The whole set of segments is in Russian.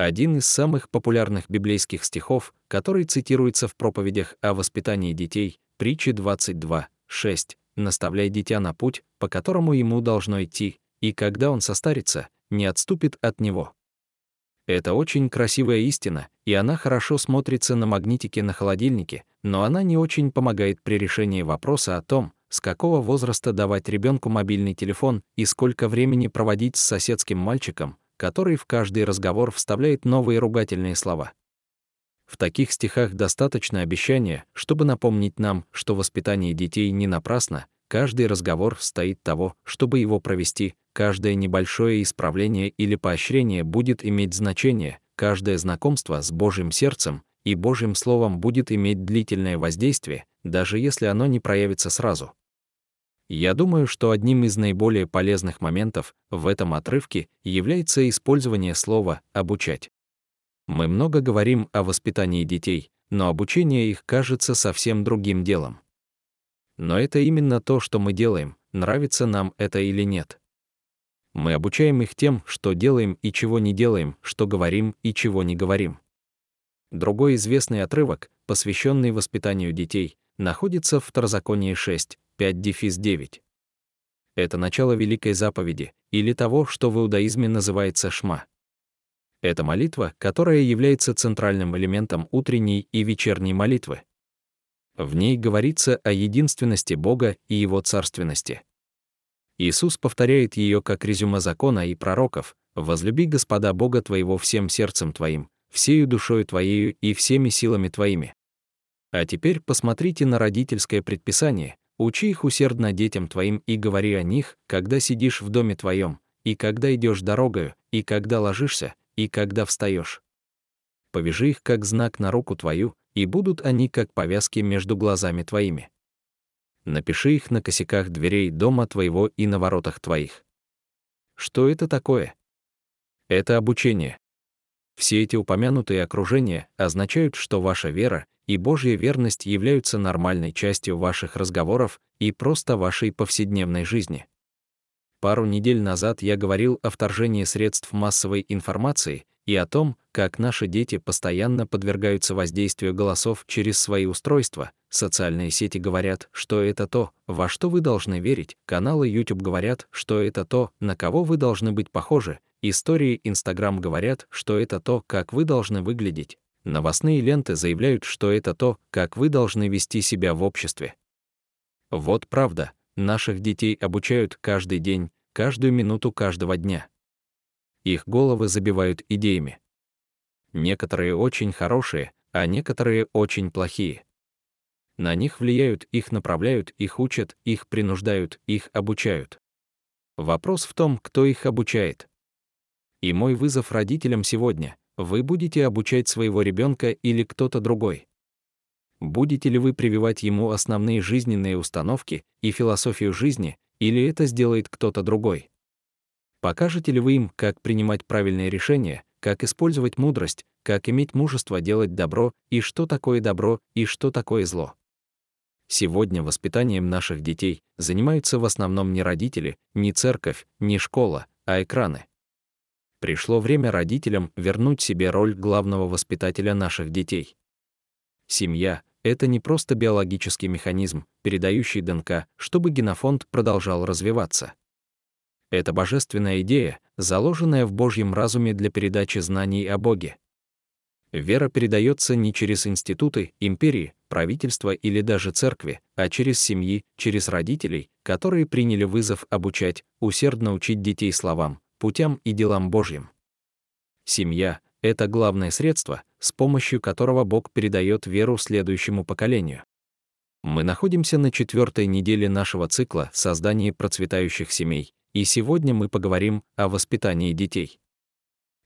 Один из самых популярных библейских стихов, который цитируется в проповедях о воспитании детей, притчи 22, 6, «Наставляй дитя на путь, по которому ему должно идти, и когда он состарится, не отступит от него». Это очень красивая истина, и она хорошо смотрится на магнитике на холодильнике, но она не очень помогает при решении вопроса о том, с какого возраста давать ребенку мобильный телефон и сколько времени проводить с соседским мальчиком, который в каждый разговор вставляет новые ругательные слова. В таких стихах достаточно обещания, чтобы напомнить нам, что воспитание детей не напрасно, каждый разговор стоит того, чтобы его провести, каждое небольшое исправление или поощрение будет иметь значение, каждое знакомство с Божьим сердцем и Божьим Словом будет иметь длительное воздействие, даже если оно не проявится сразу. Я думаю, что одним из наиболее полезных моментов в этом отрывке является использование слова «обучать». Мы много говорим о воспитании детей, но обучение их кажется совсем другим делом. Но это именно то, что мы делаем, нравится нам это или нет. Мы обучаем их тем, что делаем и чего не делаем, что говорим и чего не говорим. Другой известный отрывок, посвященный воспитанию детей, находится в Второзаконии 6, 5-9. Это начало Великой заповеди, или того, что в иудаизме называется шма. Это молитва, которая является центральным элементом утренней и вечерней молитвы. В ней говорится о единственности Бога и Его царственности. Иисус повторяет ее как резюме закона и пророков «Возлюби Господа Бога твоего всем сердцем твоим, всею душою твоею и всеми силами твоими». А теперь посмотрите на родительское предписание, Учи их усердно детям твоим и говори о них, когда сидишь в доме твоем, и когда идешь дорогою, и когда ложишься, и когда встаешь. Повяжи их как знак на руку твою, и будут они как повязки между глазами твоими. Напиши их на косяках дверей дома твоего и на воротах твоих. Что это такое? Это обучение. Все эти упомянутые окружения означают, что ваша вера и Божья верность являются нормальной частью ваших разговоров и просто вашей повседневной жизни. Пару недель назад я говорил о вторжении средств массовой информации и о том, как наши дети постоянно подвергаются воздействию голосов через свои устройства. Социальные сети говорят, что это то, во что вы должны верить, каналы YouTube говорят, что это то, на кого вы должны быть похожи, истории Instagram говорят, что это то, как вы должны выглядеть, Новостные ленты заявляют, что это то, как вы должны вести себя в обществе. Вот правда, наших детей обучают каждый день, каждую минуту каждого дня. Их головы забивают идеями. Некоторые очень хорошие, а некоторые очень плохие. На них влияют, их направляют, их учат, их принуждают, их обучают. Вопрос в том, кто их обучает. И мой вызов родителям сегодня вы будете обучать своего ребенка или кто-то другой? Будете ли вы прививать ему основные жизненные установки и философию жизни, или это сделает кто-то другой? Покажете ли вы им, как принимать правильные решения, как использовать мудрость, как иметь мужество делать добро, и что такое добро, и что такое зло? Сегодня воспитанием наших детей занимаются в основном не родители, не церковь, не школа, а экраны пришло время родителям вернуть себе роль главного воспитателя наших детей. Семья — это не просто биологический механизм, передающий ДНК, чтобы генофонд продолжал развиваться. Это божественная идея, заложенная в Божьем разуме для передачи знаний о Боге. Вера передается не через институты, империи, правительства или даже церкви, а через семьи, через родителей, которые приняли вызов обучать, усердно учить детей словам, путям и делам Божьим. Семья — это главное средство, с помощью которого Бог передает веру следующему поколению. Мы находимся на четвертой неделе нашего цикла создания процветающих семей, и сегодня мы поговорим о воспитании детей.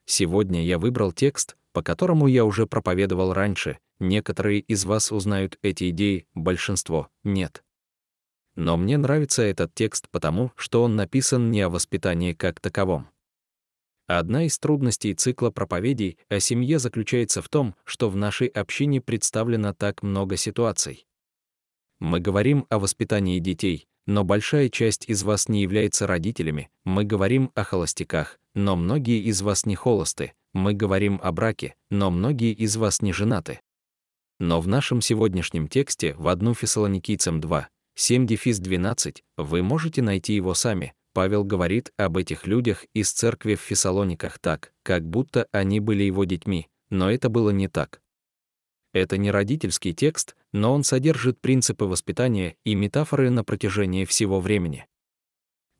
Сегодня я выбрал текст, по которому я уже проповедовал раньше, некоторые из вас узнают эти идеи, большинство — нет. Но мне нравится этот текст потому, что он написан не о воспитании как таковом. Одна из трудностей цикла проповедей о семье заключается в том, что в нашей общине представлено так много ситуаций. Мы говорим о воспитании детей, но большая часть из вас не является родителями. Мы говорим о холостяках, но многие из вас не холосты. Мы говорим о браке, но многие из вас не женаты. Но в нашем сегодняшнем тексте в 1 Фессалоникийцам 2, 7 дефис 12, вы можете найти его сами. Павел говорит об этих людях из церкви в Фессалониках так, как будто они были его детьми, но это было не так. Это не родительский текст, но он содержит принципы воспитания и метафоры на протяжении всего времени.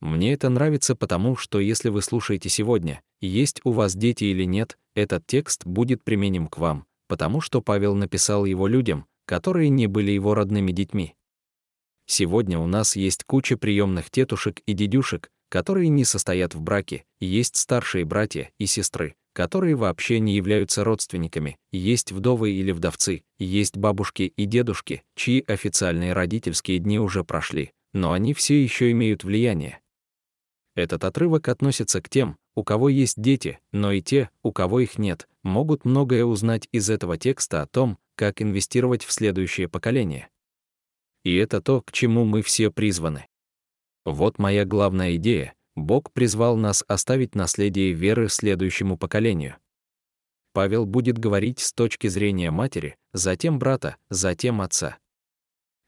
Мне это нравится потому, что если вы слушаете сегодня, есть у вас дети или нет, этот текст будет применим к вам, потому что Павел написал его людям, которые не были его родными детьми. Сегодня у нас есть куча приемных тетушек и дедюшек, которые не состоят в браке, есть старшие братья и сестры, которые вообще не являются родственниками, есть вдовы или вдовцы, есть бабушки и дедушки, чьи официальные родительские дни уже прошли, но они все еще имеют влияние. Этот отрывок относится к тем, у кого есть дети, но и те, у кого их нет, могут многое узнать из этого текста о том, как инвестировать в следующее поколение. И это то, к чему мы все призваны. Вот моя главная идея Бог призвал нас оставить наследие веры следующему поколению. Павел будет говорить с точки зрения матери, затем брата, затем отца.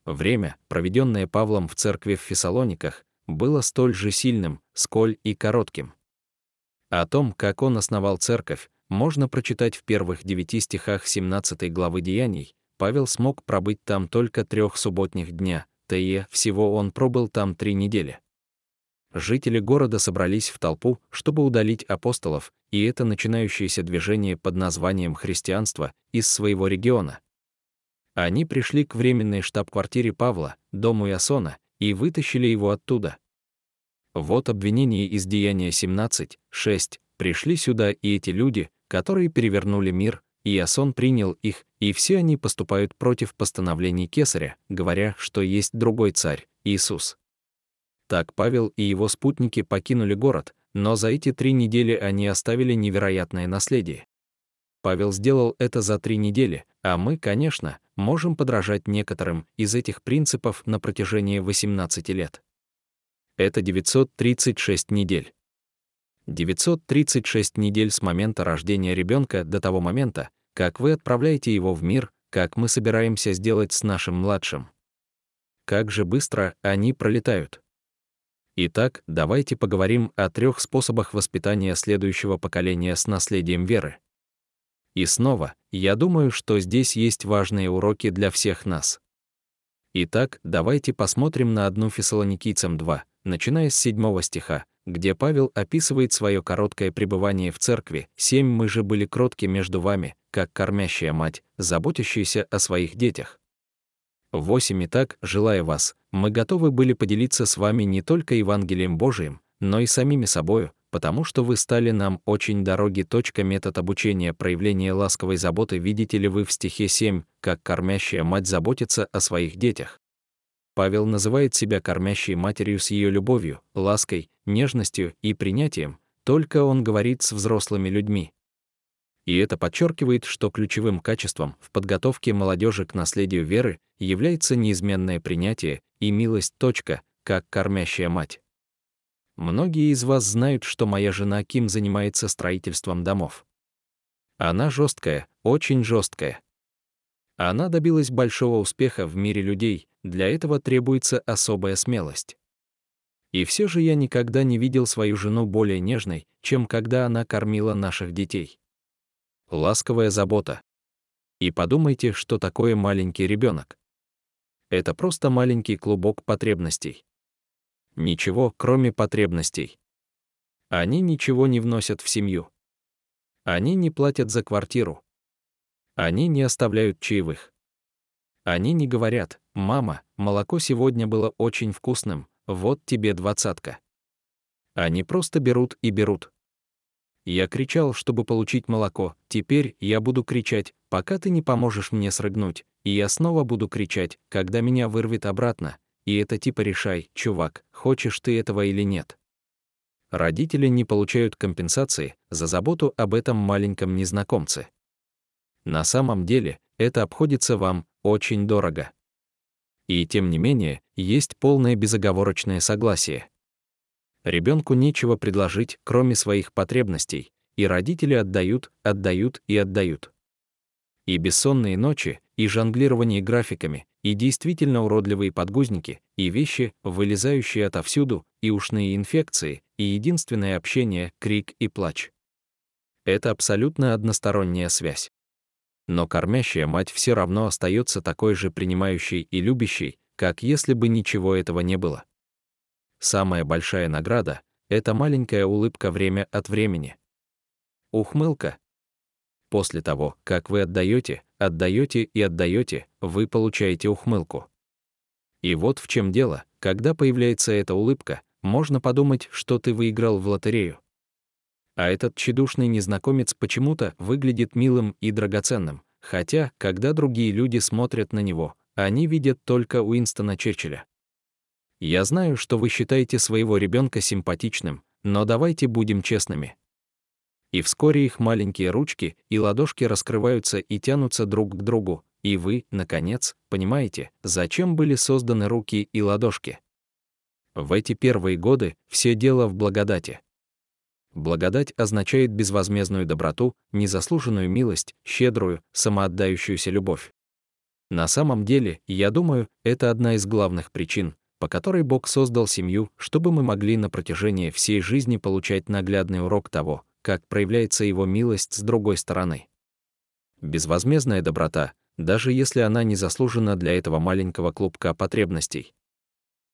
Время, проведенное Павлом в церкви в Фессалониках, было столь же сильным, сколь и коротким. О том, как он основал церковь, можно прочитать в первых девяти стихах 17 главы Деяний. Павел смог пробыть там только трех субботних дня, т.е. всего он пробыл там три недели жители города собрались в толпу, чтобы удалить апостолов, и это начинающееся движение под названием христианство из своего региона. Они пришли к временной штаб-квартире Павла, дому Иосона, и вытащили его оттуда. Вот обвинение из Деяния 17, 6. Пришли сюда и эти люди, которые перевернули мир, и Иосон принял их, и все они поступают против постановлений Кесаря, говоря, что есть другой царь, Иисус. Так Павел и его спутники покинули город, но за эти три недели они оставили невероятное наследие. Павел сделал это за три недели, а мы, конечно, можем подражать некоторым из этих принципов на протяжении 18 лет. Это 936 недель. 936 недель с момента рождения ребенка до того момента, как вы отправляете его в мир, как мы собираемся сделать с нашим младшим. Как же быстро они пролетают. Итак, давайте поговорим о трех способах воспитания следующего поколения с наследием веры. И снова, я думаю, что здесь есть важные уроки для всех нас. Итак, давайте посмотрим на одну Фессалоникийцам 2, начиная с 7 стиха, где Павел описывает свое короткое пребывание в церкви. «Семь мы же были кротки между вами, как кормящая мать, заботящаяся о своих детях». 8. Итак, желая вас, мы готовы были поделиться с вами не только Евангелием Божиим, но и самими собою, потому что вы стали нам очень дороги. Точка метод обучения проявления ласковой заботы видите ли вы в стихе 7, как кормящая мать заботится о своих детях. Павел называет себя кормящей матерью с ее любовью, лаской, нежностью и принятием, только он говорит с взрослыми людьми, и это подчеркивает, что ключевым качеством в подготовке молодежи к наследию веры является неизменное принятие и милость. Точка, как кормящая мать. Многие из вас знают, что моя жена Ким занимается строительством домов. Она жесткая, очень жесткая. Она добилась большого успеха в мире людей, для этого требуется особая смелость. И все же я никогда не видел свою жену более нежной, чем когда она кормила наших детей ласковая забота. И подумайте, что такое маленький ребенок. Это просто маленький клубок потребностей. Ничего, кроме потребностей. Они ничего не вносят в семью. Они не платят за квартиру. Они не оставляют чаевых. Они не говорят, «Мама, молоко сегодня было очень вкусным, вот тебе двадцатка». Они просто берут и берут. Я кричал, чтобы получить молоко. Теперь я буду кричать, пока ты не поможешь мне срыгнуть. И я снова буду кричать, когда меня вырвет обратно. И это типа решай, чувак, хочешь ты этого или нет. Родители не получают компенсации за заботу об этом маленьком незнакомце. На самом деле, это обходится вам очень дорого. И тем не менее, есть полное безоговорочное согласие. Ребенку нечего предложить, кроме своих потребностей, и родители отдают, отдают и отдают. И бессонные ночи, и жонглирование графиками, и действительно уродливые подгузники, и вещи, вылезающие отовсюду, и ушные инфекции, и единственное общение — крик и плач. Это абсолютно односторонняя связь. Но кормящая мать все равно остается такой же принимающей и любящей, как если бы ничего этого не было. Самая большая награда — это маленькая улыбка время от времени. Ухмылка. После того, как вы отдаете, отдаете и отдаете, вы получаете ухмылку. И вот в чем дело, когда появляется эта улыбка, можно подумать, что ты выиграл в лотерею. А этот тщедушный незнакомец почему-то выглядит милым и драгоценным, хотя, когда другие люди смотрят на него, они видят только Уинстона Черчилля. Я знаю, что вы считаете своего ребенка симпатичным, но давайте будем честными. И вскоре их маленькие ручки и ладошки раскрываются и тянутся друг к другу, и вы, наконец, понимаете, зачем были созданы руки и ладошки. В эти первые годы все дело в благодати. Благодать означает безвозмездную доброту, незаслуженную милость, щедрую, самоотдающуюся любовь. На самом деле, я думаю, это одна из главных причин, по которой Бог создал семью, чтобы мы могли на протяжении всей жизни получать наглядный урок того, как проявляется Его милость с другой стороны. Безвозмездная доброта, даже если она не заслужена для этого маленького клубка потребностей.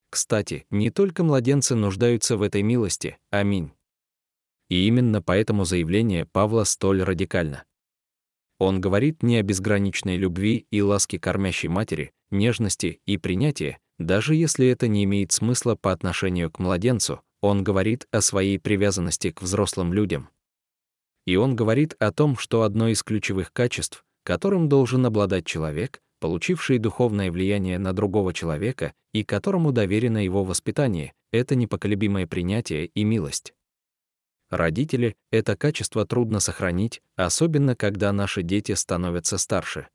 Кстати, не только младенцы нуждаются в этой милости, аминь. И именно поэтому заявление Павла столь радикально. Он говорит не о безграничной любви и ласке кормящей матери, нежности и принятии, даже если это не имеет смысла по отношению к младенцу, он говорит о своей привязанности к взрослым людям. И он говорит о том, что одно из ключевых качеств, которым должен обладать человек, получивший духовное влияние на другого человека и которому доверено его воспитание, это непоколебимое принятие и милость. Родители — это качество трудно сохранить, особенно когда наши дети становятся старше.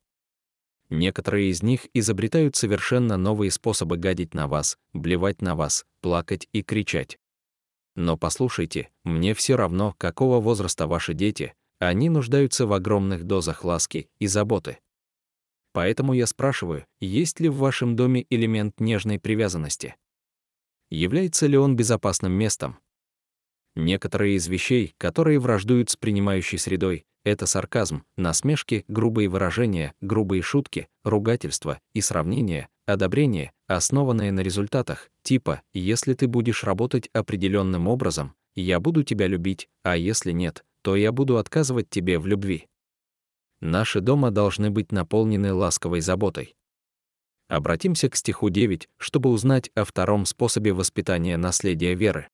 Некоторые из них изобретают совершенно новые способы гадить на вас, блевать на вас, плакать и кричать. Но послушайте, мне все равно, какого возраста ваши дети, они нуждаются в огромных дозах ласки и заботы. Поэтому я спрашиваю, есть ли в вашем доме элемент нежной привязанности? Является ли он безопасным местом? Некоторые из вещей, которые враждуют с принимающей средой, это сарказм, насмешки, грубые выражения, грубые шутки, ругательства и сравнения, одобрение, основанное на результатах, типа «если ты будешь работать определенным образом, я буду тебя любить, а если нет, то я буду отказывать тебе в любви». Наши дома должны быть наполнены ласковой заботой. Обратимся к стиху 9, чтобы узнать о втором способе воспитания наследия веры.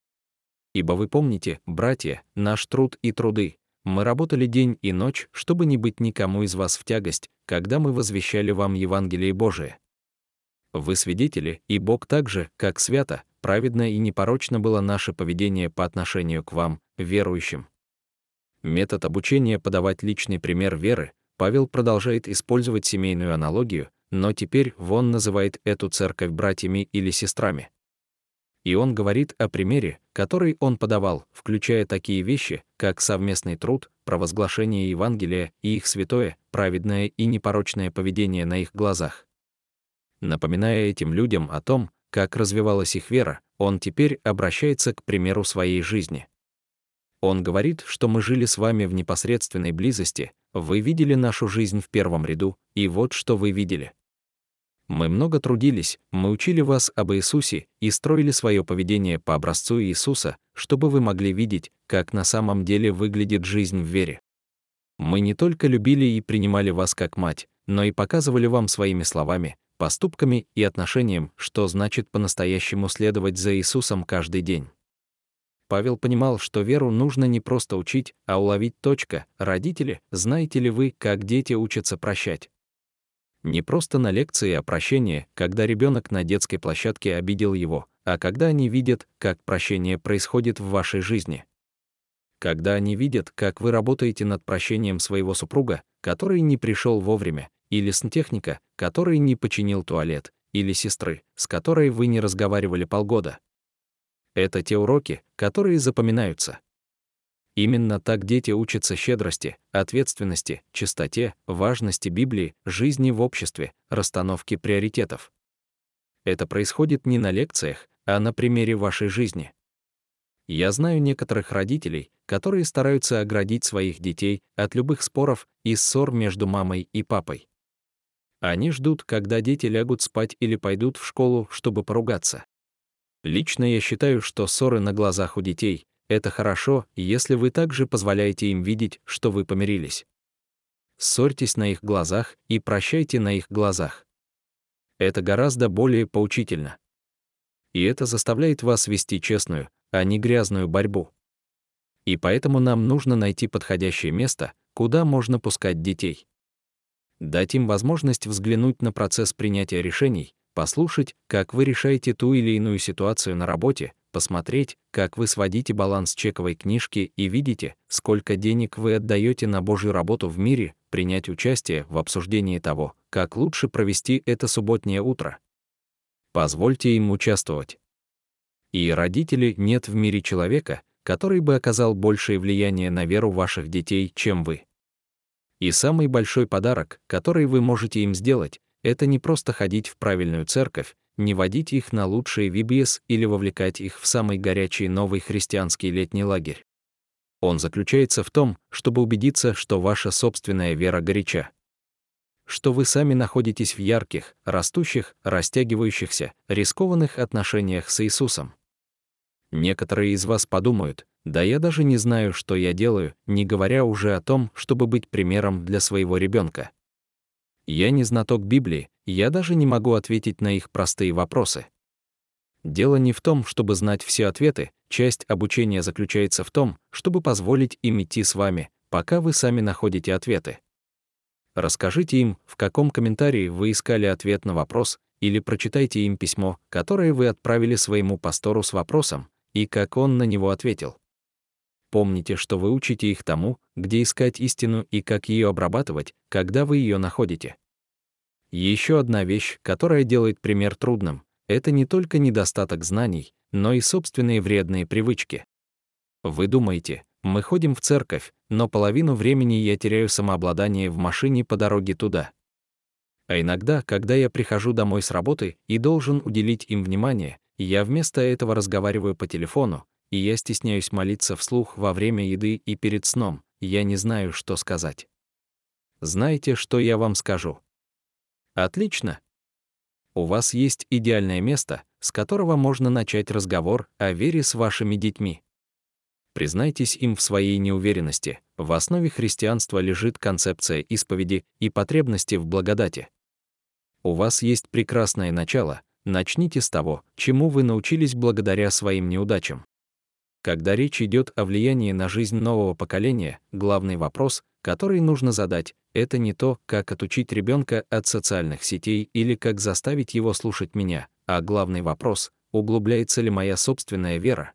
«Ибо вы помните, братья, наш труд и труды, мы работали день и ночь, чтобы не быть никому из вас в тягость, когда мы возвещали вам Евангелие Божие. Вы свидетели, и Бог также, как свято, праведно и непорочно было наше поведение по отношению к вам, верующим. Метод обучения подавать личный пример веры, Павел продолжает использовать семейную аналогию, но теперь Вон называет эту церковь братьями или сестрами. И он говорит о примере, который он подавал, включая такие вещи, как совместный труд, провозглашение Евангелия и их святое, праведное и непорочное поведение на их глазах. Напоминая этим людям о том, как развивалась их вера, он теперь обращается к примеру своей жизни. Он говорит, что мы жили с вами в непосредственной близости, вы видели нашу жизнь в первом ряду, и вот что вы видели. Мы много трудились, мы учили вас об Иисусе и строили свое поведение по образцу Иисуса, чтобы вы могли видеть, как на самом деле выглядит жизнь в вере. Мы не только любили и принимали вас как мать, но и показывали вам своими словами, поступками и отношением, что значит по-настоящему следовать за Иисусом каждый день. Павел понимал, что веру нужно не просто учить, а уловить точка. Родители, знаете ли вы, как дети учатся прощать? Не просто на лекции о прощении, когда ребенок на детской площадке обидел его, а когда они видят, как прощение происходит в вашей жизни. Когда они видят, как вы работаете над прощением своего супруга, который не пришел вовремя, или сантехника, который не починил туалет, или сестры, с которой вы не разговаривали полгода. Это те уроки, которые запоминаются. Именно так дети учатся щедрости, ответственности, чистоте, важности Библии, жизни в обществе, расстановке приоритетов. Это происходит не на лекциях, а на примере вашей жизни. Я знаю некоторых родителей, которые стараются оградить своих детей от любых споров и ссор между мамой и папой. Они ждут, когда дети лягут спать или пойдут в школу, чтобы поругаться. Лично я считаю, что ссоры на глазах у детей — это хорошо, если вы также позволяете им видеть, что вы помирились. Ссорьтесь на их глазах и прощайте на их глазах. Это гораздо более поучительно. И это заставляет вас вести честную, а не грязную борьбу. И поэтому нам нужно найти подходящее место, куда можно пускать детей. Дать им возможность взглянуть на процесс принятия решений, послушать, как вы решаете ту или иную ситуацию на работе, посмотреть, как вы сводите баланс чековой книжки и видите, сколько денег вы отдаете на Божью работу в мире, принять участие в обсуждении того, как лучше провести это субботнее утро. Позвольте им участвовать. И родители нет в мире человека, который бы оказал большее влияние на веру ваших детей, чем вы. И самый большой подарок, который вы можете им сделать, это не просто ходить в правильную церковь, не водить их на лучшие VBS или вовлекать их в самый горячий новый христианский летний лагерь. Он заключается в том, чтобы убедиться, что ваша собственная вера горяча. Что вы сами находитесь в ярких, растущих, растягивающихся, рискованных отношениях с Иисусом. Некоторые из вас подумают, да я даже не знаю, что я делаю, не говоря уже о том, чтобы быть примером для своего ребенка. Я не знаток Библии, я даже не могу ответить на их простые вопросы. Дело не в том, чтобы знать все ответы, часть обучения заключается в том, чтобы позволить им идти с вами, пока вы сами находите ответы. Расскажите им, в каком комментарии вы искали ответ на вопрос, или прочитайте им письмо, которое вы отправили своему пастору с вопросом, и как он на него ответил. Помните, что вы учите их тому, где искать истину и как ее обрабатывать, когда вы ее находите. Еще одна вещь, которая делает пример трудным, это не только недостаток знаний, но и собственные вредные привычки. Вы думаете, мы ходим в церковь, но половину времени я теряю самообладание в машине по дороге туда. А иногда, когда я прихожу домой с работы и должен уделить им внимание, я вместо этого разговариваю по телефону, и я стесняюсь молиться вслух во время еды и перед сном, я не знаю, что сказать. Знаете, что я вам скажу? Отлично. У вас есть идеальное место, с которого можно начать разговор о вере с вашими детьми. Признайтесь им в своей неуверенности. В основе христианства лежит концепция исповеди и потребности в благодати. У вас есть прекрасное начало, начните с того, чему вы научились благодаря своим неудачам. Когда речь идет о влиянии на жизнь нового поколения, главный вопрос, который нужно задать, это не то, как отучить ребенка от социальных сетей или как заставить его слушать меня, а главный вопрос, углубляется ли моя собственная вера.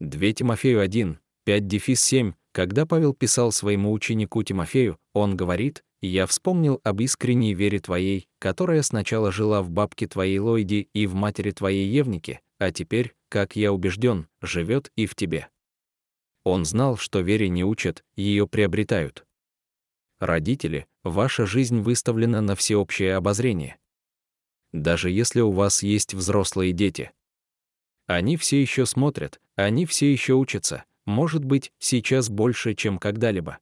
2 Тимофею 1, 5 дефис 7, когда Павел писал своему ученику Тимофею, он говорит, «Я вспомнил об искренней вере твоей, которая сначала жила в бабке твоей Лойде и в матери твоей Евнике, а теперь, как я убежден, живет и в тебе. Он знал, что вере не учат, ее приобретают. Родители, ваша жизнь выставлена на всеобщее обозрение. Даже если у вас есть взрослые дети. Они все еще смотрят, они все еще учатся, может быть, сейчас больше, чем когда-либо.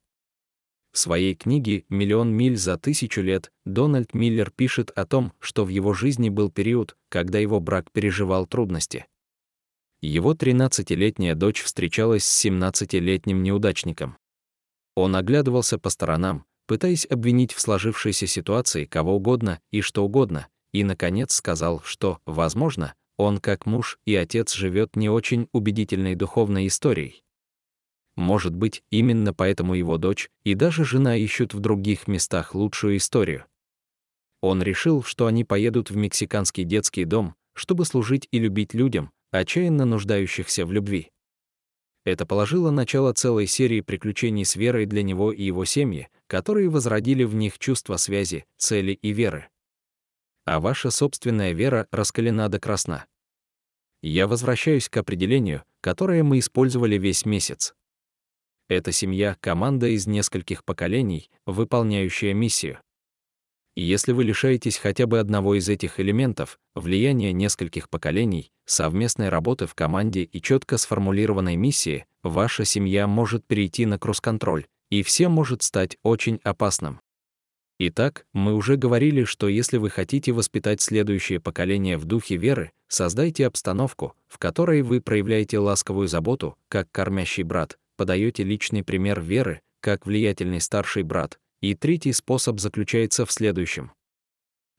В своей книге «Миллион миль за тысячу лет» Дональд Миллер пишет о том, что в его жизни был период, когда его брак переживал трудности. Его 13-летняя дочь встречалась с 17-летним неудачником. Он оглядывался по сторонам, пытаясь обвинить в сложившейся ситуации кого угодно и что угодно, и, наконец, сказал, что, возможно, он как муж и отец живет не очень убедительной духовной историей. Может быть, именно поэтому его дочь и даже жена ищут в других местах лучшую историю. Он решил, что они поедут в мексиканский детский дом, чтобы служить и любить людям, отчаянно нуждающихся в любви. Это положило начало целой серии приключений с верой для него и его семьи, которые возродили в них чувство связи, цели и веры. а ваша собственная вера раскалена до красна. Я возвращаюсь к определению, которое мы использовали весь месяц. Это семья — команда из нескольких поколений, выполняющая миссию. И если вы лишаетесь хотя бы одного из этих элементов, влияния нескольких поколений, совместной работы в команде и четко сформулированной миссии, ваша семья может перейти на кросс-контроль, и все может стать очень опасным. Итак, мы уже говорили, что если вы хотите воспитать следующее поколение в духе веры, создайте обстановку, в которой вы проявляете ласковую заботу, как кормящий брат, подаете личный пример веры, как влиятельный старший брат, и третий способ заключается в следующем.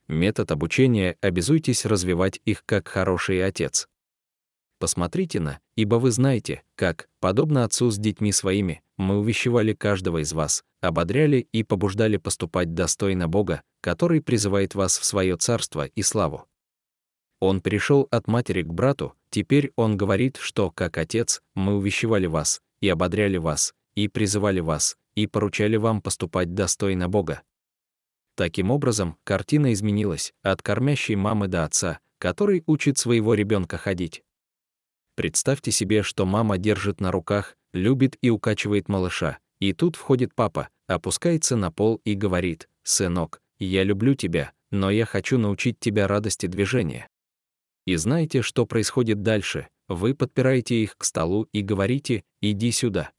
Метод обучения обязуйтесь развивать их как хороший отец. Посмотрите на, ибо вы знаете, как, подобно отцу с детьми своими, мы увещевали каждого из вас, ободряли и побуждали поступать достойно Бога, который призывает вас в свое царство и славу. Он перешел от матери к брату, теперь он говорит, что, как отец, мы увещевали вас, и ободряли вас, и призывали вас, и поручали вам поступать достойно Бога. Таким образом, картина изменилась от кормящей мамы до отца, который учит своего ребенка ходить. Представьте себе, что мама держит на руках, любит и укачивает малыша, и тут входит папа, опускается на пол и говорит, «Сынок, я люблю тебя, но я хочу научить тебя радости движения». И знаете, что происходит дальше? Вы подпираете их к столу и говорите «иди сюда».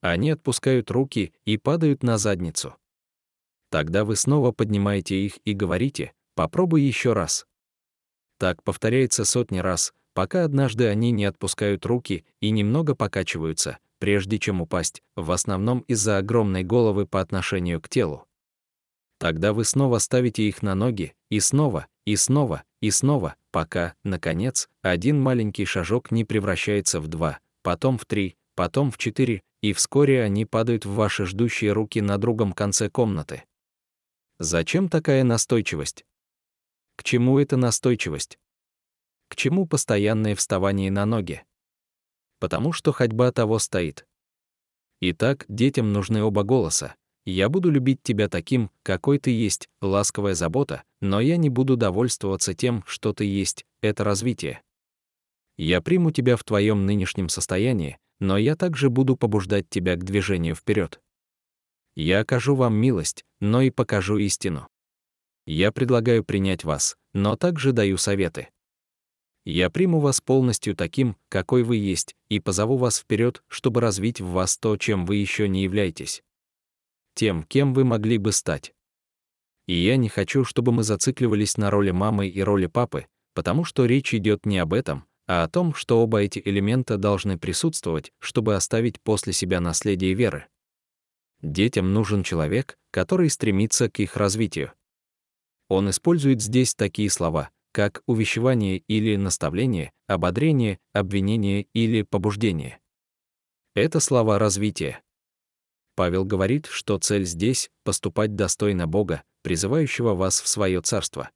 Они отпускают руки и падают на задницу. Тогда вы снова поднимаете их и говорите «попробуй еще раз». Так повторяется сотни раз, пока однажды они не отпускают руки и немного покачиваются, прежде чем упасть, в основном из-за огромной головы по отношению к телу. Тогда вы снова ставите их на ноги, и снова, и снова, и снова, пока, наконец, один маленький шажок не превращается в два, потом в три, потом в четыре, и вскоре они падают в ваши ждущие руки на другом конце комнаты. Зачем такая настойчивость? К чему эта настойчивость? К чему постоянное вставание на ноги? Потому что ходьба того стоит. Итак, детям нужны оба голоса. Я буду любить тебя таким, какой ты есть, ласковая забота, но я не буду довольствоваться тем, что ты есть, это развитие. Я приму тебя в твоем нынешнем состоянии, но я также буду побуждать тебя к движению вперед. Я окажу вам милость, но и покажу истину. Я предлагаю принять вас, но также даю советы. Я приму вас полностью таким, какой вы есть, и позову вас вперед, чтобы развить в вас то, чем вы еще не являетесь. Тем, кем вы могли бы стать. И я не хочу, чтобы мы зацикливались на роли мамы и роли папы, потому что речь идет не об этом, а о том, что оба эти элемента должны присутствовать, чтобы оставить после себя наследие веры. Детям нужен человек, который стремится к их развитию. Он использует здесь такие слова, как увещевание или наставление, ободрение, обвинение или побуждение. Это слова развития. Павел говорит, что цель здесь — поступать достойно Бога, призывающего вас в свое царство.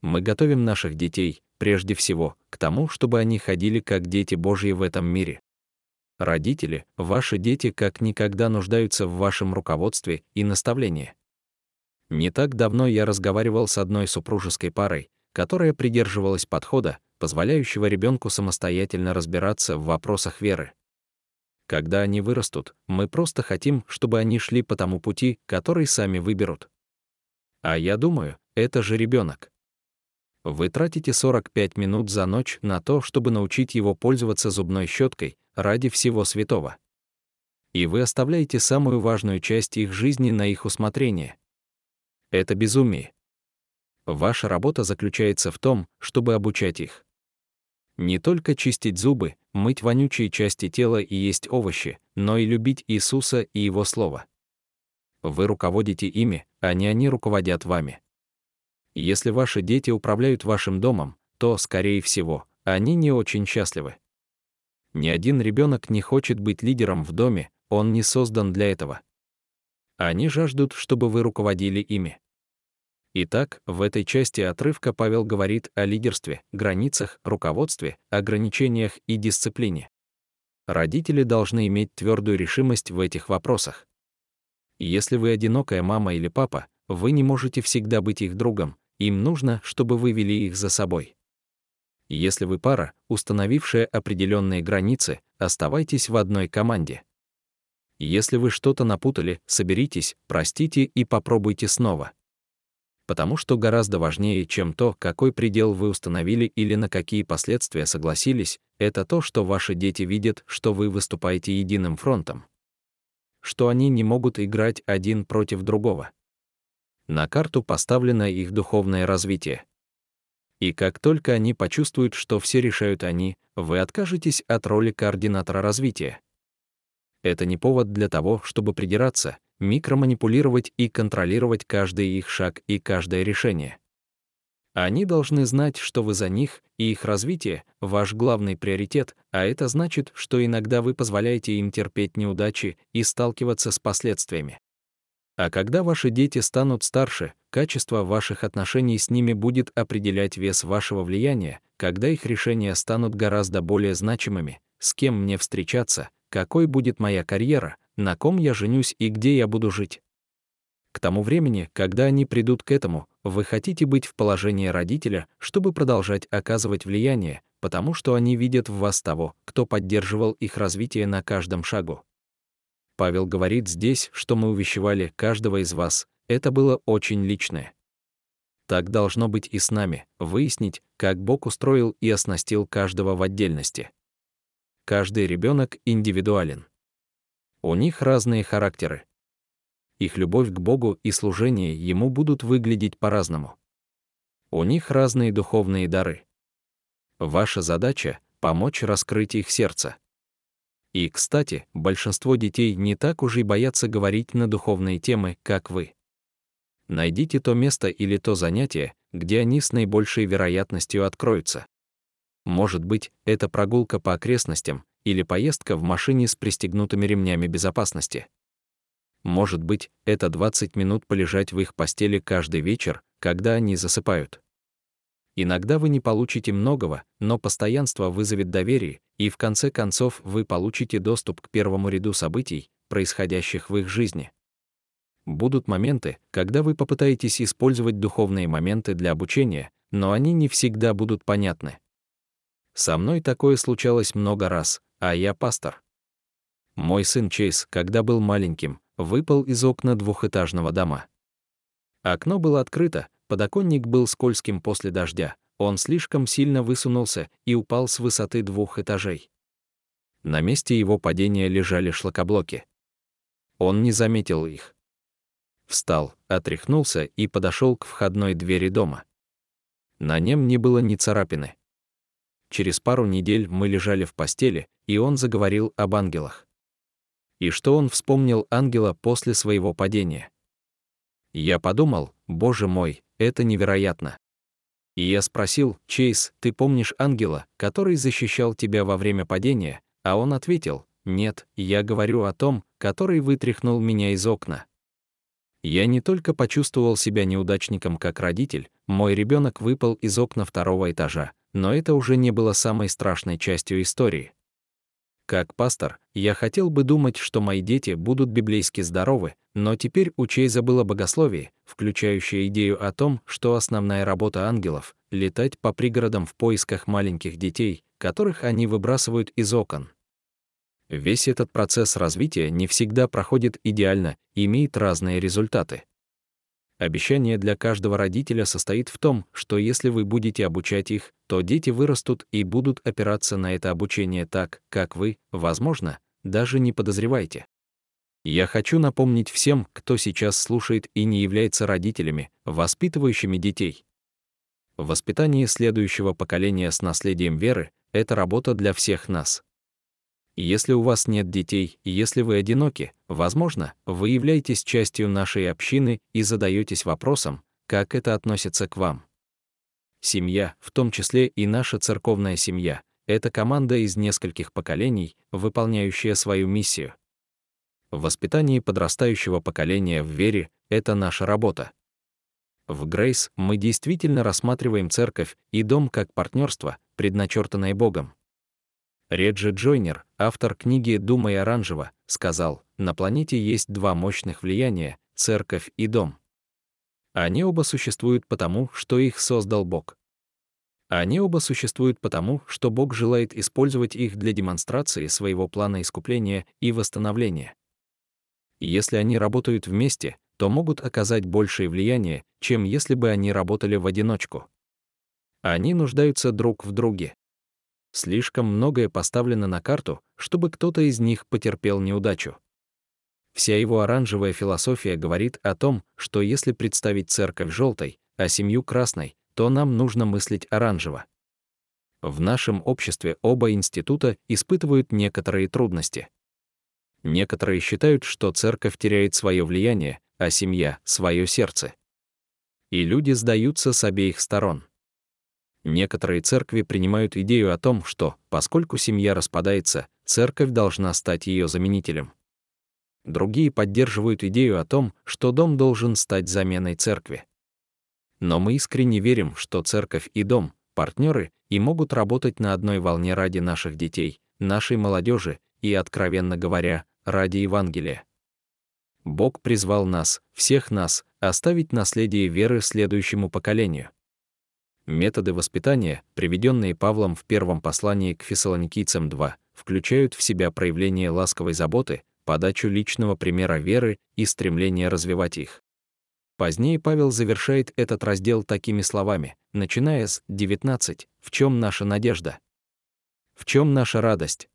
Мы готовим наших детей, прежде всего, к тому, чтобы они ходили как дети Божьи в этом мире. Родители, ваши дети как никогда нуждаются в вашем руководстве и наставлении. Не так давно я разговаривал с одной супружеской парой, которая придерживалась подхода, позволяющего ребенку самостоятельно разбираться в вопросах веры. Когда они вырастут, мы просто хотим, чтобы они шли по тому пути, который сами выберут. А я думаю, это же ребенок. Вы тратите 45 минут за ночь на то, чтобы научить его пользоваться зубной щеткой ради всего святого. И вы оставляете самую важную часть их жизни на их усмотрение. Это безумие. Ваша работа заключается в том, чтобы обучать их. Не только чистить зубы, мыть вонючие части тела и есть овощи, но и любить Иисуса и Его Слово. Вы руководите ими, а не они руководят вами. Если ваши дети управляют вашим домом, то, скорее всего, они не очень счастливы. Ни один ребенок не хочет быть лидером в доме, он не создан для этого. Они жаждут, чтобы вы руководили ими. Итак, в этой части отрывка Павел говорит о лидерстве, границах, руководстве, ограничениях и дисциплине. Родители должны иметь твердую решимость в этих вопросах. Если вы одинокая мама или папа, вы не можете всегда быть их другом, им нужно, чтобы вы вели их за собой. Если вы пара, установившая определенные границы, оставайтесь в одной команде. Если вы что-то напутали, соберитесь, простите и попробуйте снова. Потому что гораздо важнее, чем то, какой предел вы установили или на какие последствия согласились, это то, что ваши дети видят, что вы выступаете единым фронтом. Что они не могут играть один против другого. На карту поставлено их духовное развитие. И как только они почувствуют, что все решают они, вы откажетесь от роли координатора развития. Это не повод для того, чтобы придираться, микроманипулировать и контролировать каждый их шаг и каждое решение. Они должны знать, что вы за них, и их развитие — ваш главный приоритет, а это значит, что иногда вы позволяете им терпеть неудачи и сталкиваться с последствиями. А когда ваши дети станут старше, качество ваших отношений с ними будет определять вес вашего влияния, когда их решения станут гораздо более значимыми, с кем мне встречаться, какой будет моя карьера, на ком я женюсь и где я буду жить. К тому времени, когда они придут к этому, вы хотите быть в положении родителя, чтобы продолжать оказывать влияние, потому что они видят в вас того, кто поддерживал их развитие на каждом шагу. Павел говорит здесь, что мы увещевали каждого из вас, это было очень личное. Так должно быть и с нами, выяснить, как Бог устроил и оснастил каждого в отдельности. Каждый ребенок индивидуален. У них разные характеры. Их любовь к Богу и служение Ему будут выглядеть по-разному. У них разные духовные дары. Ваша задача — помочь раскрыть их сердце. И, кстати, большинство детей не так уж и боятся говорить на духовные темы, как вы. Найдите то место или то занятие, где они с наибольшей вероятностью откроются. Может быть, это прогулка по окрестностям или поездка в машине с пристегнутыми ремнями безопасности. Может быть, это 20 минут полежать в их постели каждый вечер, когда они засыпают. Иногда вы не получите многого, но постоянство вызовет доверие, и в конце концов вы получите доступ к первому ряду событий, происходящих в их жизни. Будут моменты, когда вы попытаетесь использовать духовные моменты для обучения, но они не всегда будут понятны. Со мной такое случалось много раз, а я пастор. Мой сын Чейз, когда был маленьким, выпал из окна двухэтажного дома. Окно было открыто, Подоконник был скользким после дождя, он слишком сильно высунулся и упал с высоты двух этажей. На месте его падения лежали шлакоблоки. Он не заметил их. Встал, отряхнулся и подошел к входной двери дома. На нем не было ни царапины. Через пару недель мы лежали в постели, и он заговорил об ангелах. И что он вспомнил ангела после своего падения. Я подумал, боже мой, это невероятно. И я спросил, Чейз, ты помнишь ангела, который защищал тебя во время падения? А он ответил, нет, я говорю о том, который вытряхнул меня из окна. Я не только почувствовал себя неудачником как родитель, мой ребенок выпал из окна второго этажа, но это уже не было самой страшной частью истории. Как пастор, я хотел бы думать, что мои дети будут библейски здоровы, но теперь у Чейза было богословие, включающее идею о том, что основная работа ангелов — летать по пригородам в поисках маленьких детей, которых они выбрасывают из окон. Весь этот процесс развития не всегда проходит идеально и имеет разные результаты. Обещание для каждого родителя состоит в том, что если вы будете обучать их, то дети вырастут и будут опираться на это обучение так, как вы, возможно, даже не подозреваете. Я хочу напомнить всем, кто сейчас слушает и не является родителями, воспитывающими детей. Воспитание следующего поколения с наследием веры — это работа для всех нас. Если у вас нет детей, если вы одиноки, возможно, вы являетесь частью нашей общины и задаетесь вопросом, как это относится к вам. Семья, в том числе и наша церковная семья, это команда из нескольких поколений, выполняющая свою миссию. Воспитание подрастающего поколения в вере — это наша работа. В Грейс мы действительно рассматриваем церковь и дом как партнерство, предначертанное Богом. Реджи Джойнер, автор книги «Думай оранжево», сказал, на планете есть два мощных влияния — церковь и дом. Они оба существуют потому, что их создал Бог. Они оба существуют потому, что Бог желает использовать их для демонстрации своего плана искупления и восстановления. Если они работают вместе, то могут оказать большее влияние, чем если бы они работали в одиночку. Они нуждаются друг в друге. Слишком многое поставлено на карту, чтобы кто-то из них потерпел неудачу. Вся его оранжевая философия говорит о том, что если представить церковь желтой, а семью красной, то нам нужно мыслить оранжево. В нашем обществе оба института испытывают некоторые трудности. Некоторые считают, что церковь теряет свое влияние, а семья — свое сердце. И люди сдаются с обеих сторон. Некоторые церкви принимают идею о том, что, поскольку семья распадается, церковь должна стать ее заменителем. Другие поддерживают идею о том, что дом должен стать заменой церкви. Но мы искренне верим, что церковь и дом — партнеры и могут работать на одной волне ради наших детей, нашей молодежи и, откровенно говоря, ради Евангелия. Бог призвал нас, всех нас, оставить наследие веры следующему поколению. Методы воспитания, приведенные Павлом в первом послании к Фессалоникийцам 2, включают в себя проявление ласковой заботы, подачу личного примера веры и стремление развивать их. Позднее Павел завершает этот раздел такими словами, начиная с 19, «В чем наша надежда? В чем наша радость?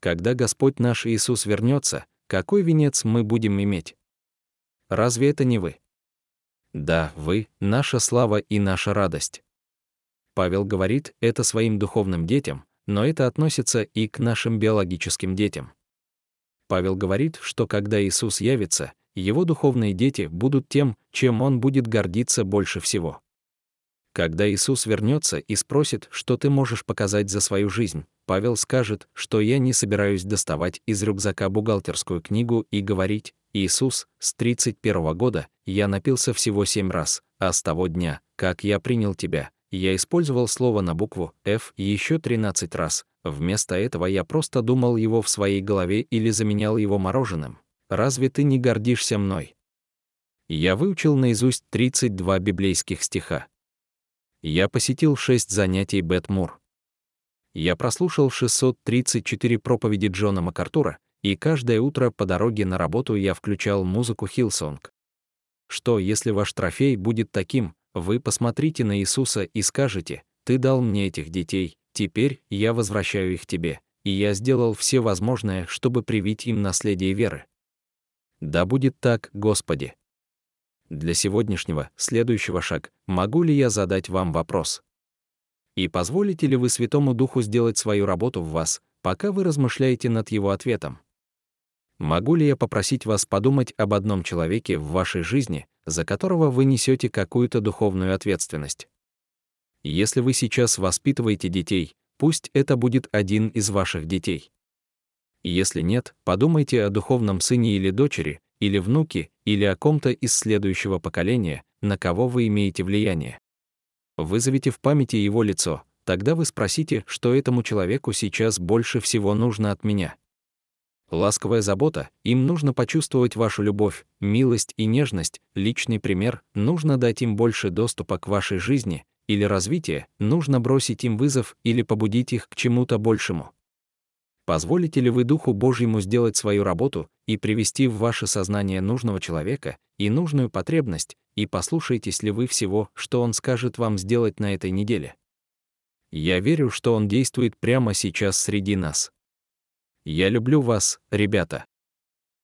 Когда Господь наш Иисус вернется, какой венец мы будем иметь? Разве это не вы? Да, вы — наша слава и наша радость. Павел говорит это своим духовным детям, но это относится и к нашим биологическим детям. Павел говорит, что когда Иисус явится, его духовные дети будут тем, чем он будет гордиться больше всего. Когда Иисус вернется и спросит, что ты можешь показать за свою жизнь, Павел скажет, что я не собираюсь доставать из рюкзака бухгалтерскую книгу и говорить, «Иисус, с 31 года я напился всего семь раз, а с того дня, как я принял тебя, я использовал слово на букву «Ф» еще 13 раз. Вместо этого я просто думал его в своей голове или заменял его мороженым разве ты не гордишься мной? Я выучил наизусть 32 библейских стиха. Я посетил 6 занятий Бет Мур. Я прослушал 634 проповеди Джона МакАртура, и каждое утро по дороге на работу я включал музыку Hillsong. Что, если ваш трофей будет таким, вы посмотрите на Иисуса и скажете, «Ты дал мне этих детей, теперь я возвращаю их тебе, и я сделал все возможное, чтобы привить им наследие веры». Да будет так, Господи. Для сегодняшнего, следующего шаг, могу ли я задать вам вопрос? И позволите ли вы Святому Духу сделать свою работу в вас, пока вы размышляете над его ответом? Могу ли я попросить вас подумать об одном человеке в вашей жизни, за которого вы несете какую-то духовную ответственность? Если вы сейчас воспитываете детей, пусть это будет один из ваших детей. Если нет, подумайте о духовном сыне или дочери, или внуке, или о ком-то из следующего поколения, на кого вы имеете влияние. Вызовите в памяти его лицо, тогда вы спросите, что этому человеку сейчас больше всего нужно от меня. Ласковая забота, им нужно почувствовать вашу любовь, милость и нежность, личный пример, нужно дать им больше доступа к вашей жизни или развития, нужно бросить им вызов или побудить их к чему-то большему. Позволите ли вы Духу Божьему сделать свою работу и привести в ваше сознание нужного человека и нужную потребность, и послушаетесь ли вы всего, что Он скажет вам сделать на этой неделе? Я верю, что Он действует прямо сейчас среди нас. Я люблю вас, ребята.